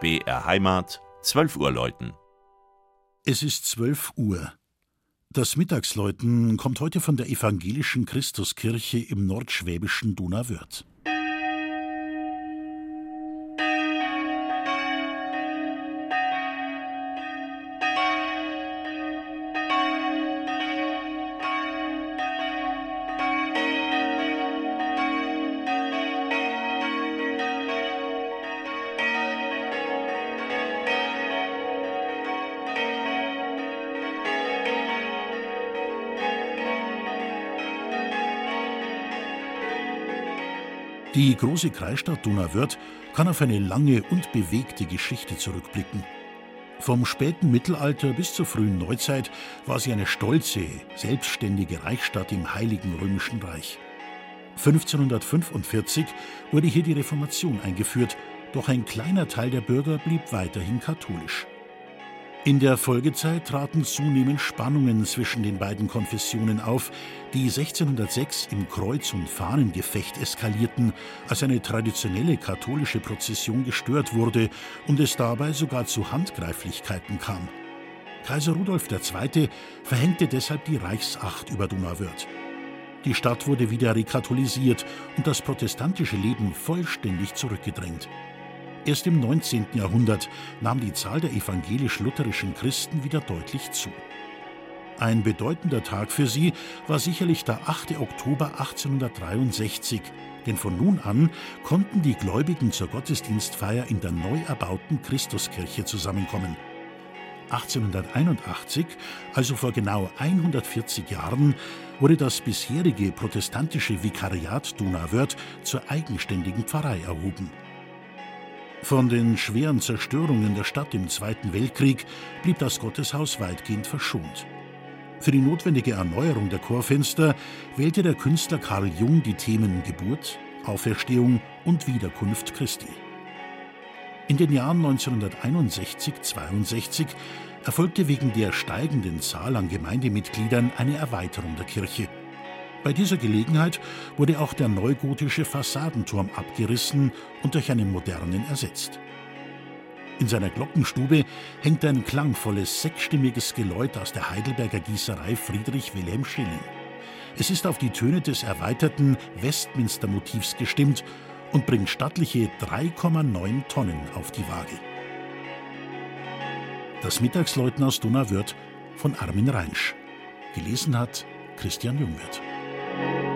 BR Heimat, 12 Uhr läuten. Es ist 12 Uhr. Das Mittagsläuten kommt heute von der evangelischen Christuskirche im nordschwäbischen Donauwörth. Die große Kreisstadt Donauwörth kann auf eine lange und bewegte Geschichte zurückblicken. Vom späten Mittelalter bis zur frühen Neuzeit war sie eine stolze, selbstständige Reichsstadt im Heiligen Römischen Reich. 1545 wurde hier die Reformation eingeführt, doch ein kleiner Teil der Bürger blieb weiterhin katholisch. In der Folgezeit traten zunehmend Spannungen zwischen den beiden Konfessionen auf, die 1606 im Kreuz- und Fahnengefecht eskalierten, als eine traditionelle katholische Prozession gestört wurde und es dabei sogar zu Handgreiflichkeiten kam. Kaiser Rudolf II. verhängte deshalb die Reichsacht über Donauwörth. Die Stadt wurde wieder rekatholisiert und das protestantische Leben vollständig zurückgedrängt. Erst im 19. Jahrhundert nahm die Zahl der evangelisch-lutherischen Christen wieder deutlich zu. Ein bedeutender Tag für sie war sicherlich der 8. Oktober 1863, denn von nun an konnten die Gläubigen zur Gottesdienstfeier in der neu erbauten Christuskirche zusammenkommen. 1881, also vor genau 140 Jahren, wurde das bisherige protestantische Vikariat Donauwörth zur eigenständigen Pfarrei erhoben. Von den schweren Zerstörungen der Stadt im Zweiten Weltkrieg blieb das Gotteshaus weitgehend verschont. Für die notwendige Erneuerung der Chorfenster wählte der Künstler Karl Jung die Themen Geburt, Auferstehung und Wiederkunft Christi. In den Jahren 1961-62 erfolgte wegen der steigenden Zahl an Gemeindemitgliedern eine Erweiterung der Kirche. Bei dieser Gelegenheit wurde auch der neugotische Fassadenturm abgerissen und durch einen modernen ersetzt. In seiner Glockenstube hängt ein klangvolles sechsstimmiges Geläut aus der Heidelberger Gießerei Friedrich Wilhelm Schilling. Es ist auf die Töne des erweiterten Westminster-Motivs gestimmt und bringt stattliche 3,9 Tonnen auf die Waage. Das Mittagsläuten aus Donauwörth von Armin Reinsch. Gelesen hat Christian Jungwirth. thank you